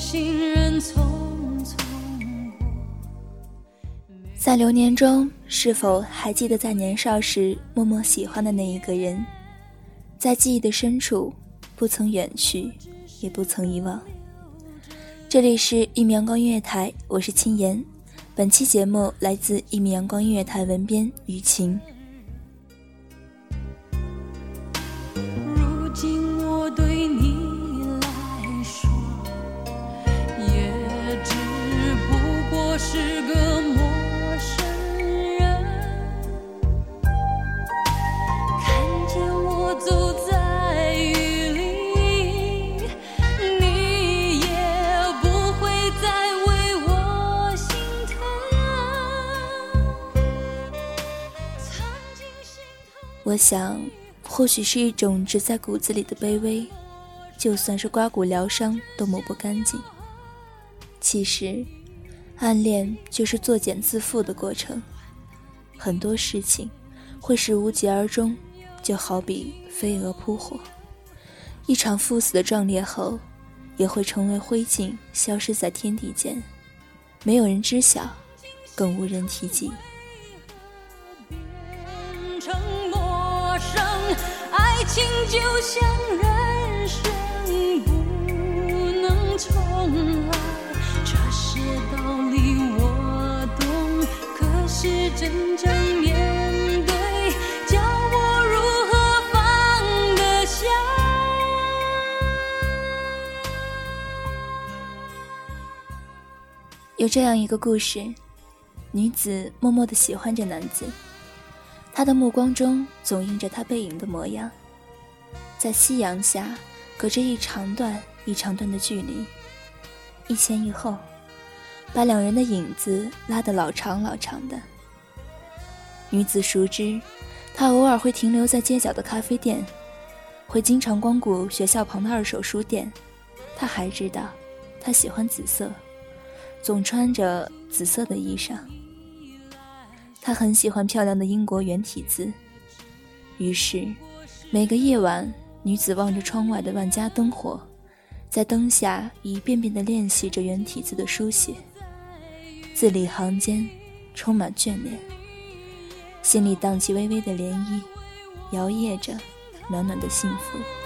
行人匆匆过。在流年中，是否还记得在年少时默默喜欢的那一个人？在记忆的深处，不曾远去，也不曾遗忘。这里是一米阳光音乐台，我是青言。本期节目来自一米阳光音乐台文编雨晴。我想，或许是一种植在骨子里的卑微，就算是刮骨疗伤都抹不干净。其实，暗恋就是作茧自缚的过程，很多事情会是无疾而终，就好比飞蛾扑火，一场赴死的壮烈后，也会成为灰烬，消失在天地间，没有人知晓，更无人提及。就像人生不能重来。这些道理我懂，可是真正面对，叫我如何放得下？有这样一个故事，女子默默的喜欢着男子，他的目光中总映着他背影的模样，在夕阳下，隔着一长段一长段的距离，一前一后，把两人的影子拉得老长老长的。女子熟知，他偶尔会停留在街角的咖啡店，会经常光顾学校旁的二手书店。她还知道，他喜欢紫色。总穿着紫色的衣裳。他很喜欢漂亮的英国圆体字，于是每个夜晚，女子望着窗外的万家灯火，在灯下一遍遍地练习着圆体字的书写，字里行间充满眷恋，心里荡起微微的涟漪，摇曳着暖暖的幸福。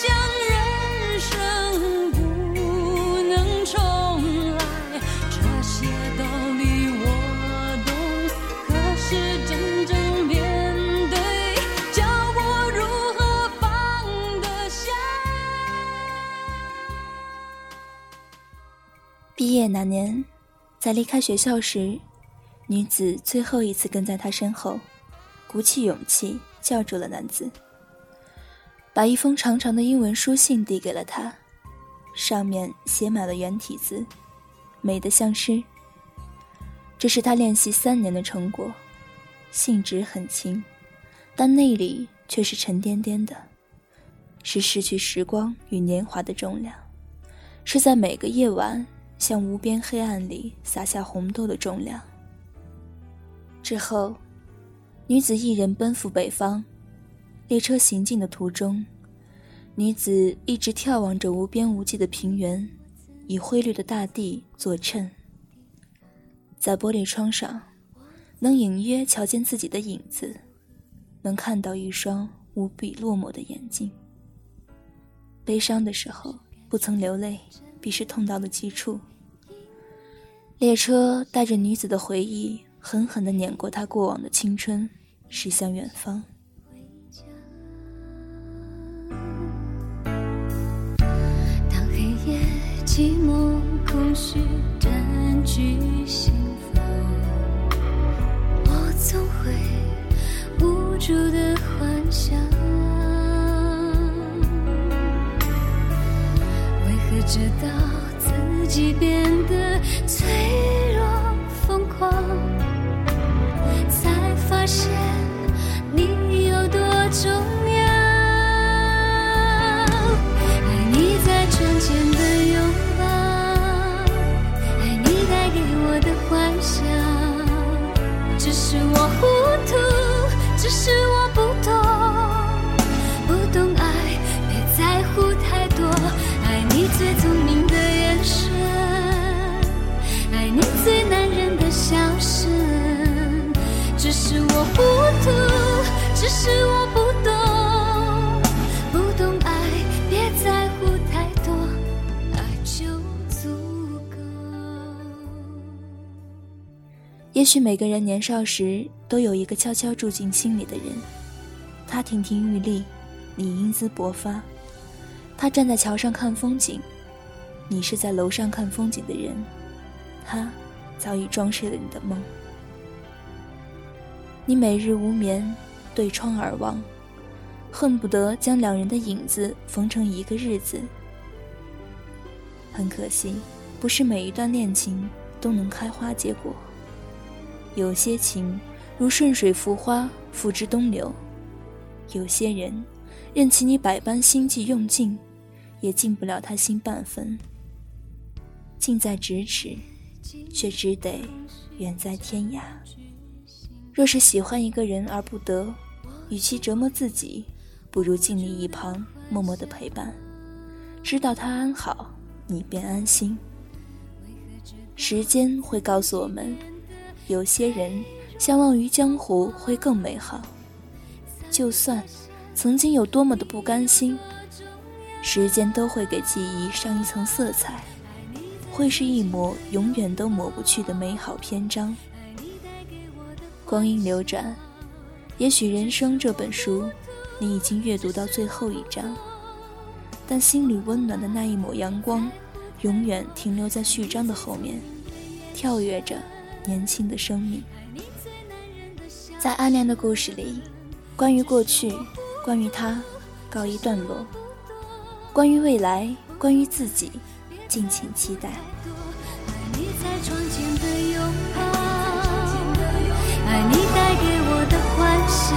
像人生不能重来，这些道理我懂，可是真正面对，叫我如何放得下？毕业那年，在离开学校时，女子最后一次跟在他身后，鼓起勇气叫住了男子，把一封长长的英文书信递给了他，上面写满了圆体字，美得像诗。这是他练习三年的成果，信纸很轻，但内里却是沉甸甸的，是失去时光与年华的重量，是在每个夜晚向无边黑暗里洒下红豆的重量。之后，女子一人奔赴北方。列车行进的途中，女子一直眺望着无边无际的平原，以灰绿的大地作衬。在玻璃窗上，能隐约瞧见自己的影子，能看到一双无比落寞的眼睛。悲伤的时候不曾流泪，必是痛到了极处。列车带着女子的回忆。狠狠地碾过她过往的青春，驶向远方。寂寞、空虚占据心房，我总会无助的幻想，为何直到自己变得脆弱、疯狂？才发现你有多重要。爱你在窗前也许每个人年少时都有一个悄悄住进心里的人，他亭亭玉立，你英姿勃发；他站在桥上看风景，你是在楼上看风景的人，他早已装饰了你的梦。你每日无眠，对窗而望，恨不得将两人的影子缝成一个日子。很可惜，不是每一段恋情都能开花结果。有些情如顺水浮花，付之东流；有些人，任其你百般心计用尽，也进不了他心半分。近在咫尺，却只得远在天涯。若是喜欢一个人而不得，与其折磨自己，不如静立一旁，默默的陪伴，知道他安好，你便安心。时间会告诉我们，有些人相忘于江湖会更美好。就算曾经有多么的不甘心，时间都会给记忆上一层色彩，会是一抹永远都抹不去的美好篇章。光阴流转，也许人生这本书，你已经阅读到最后一章，但心里温暖的那一抹阳光，永远停留在序章的后面，跳跃着年轻的生命。在暗恋的故事里，关于过去，关于他，告一段落；关于未来，关于自己，敬请期待。爱你带给我的幻想，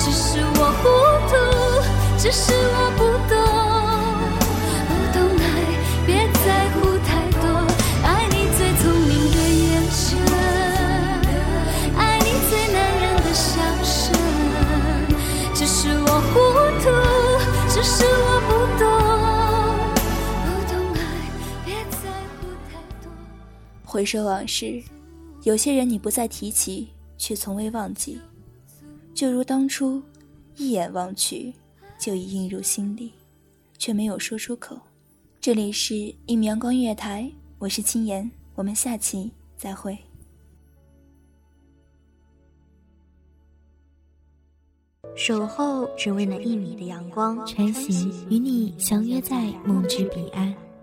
只是我糊涂，只是我不懂，回首往事。有些人你不再提起，却从未忘记，就如当初，一眼望去，就已映入心里，却没有说出口。这里是《一米阳光音乐台》，我是青言，我们下期再会。守候只为那一米的阳光，穿行与你相约在梦之彼岸。